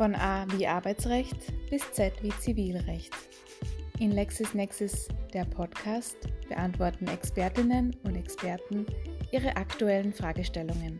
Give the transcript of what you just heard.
Von A wie Arbeitsrecht bis Z wie Zivilrecht. In LexisNexis, der Podcast, beantworten Expertinnen und Experten ihre aktuellen Fragestellungen.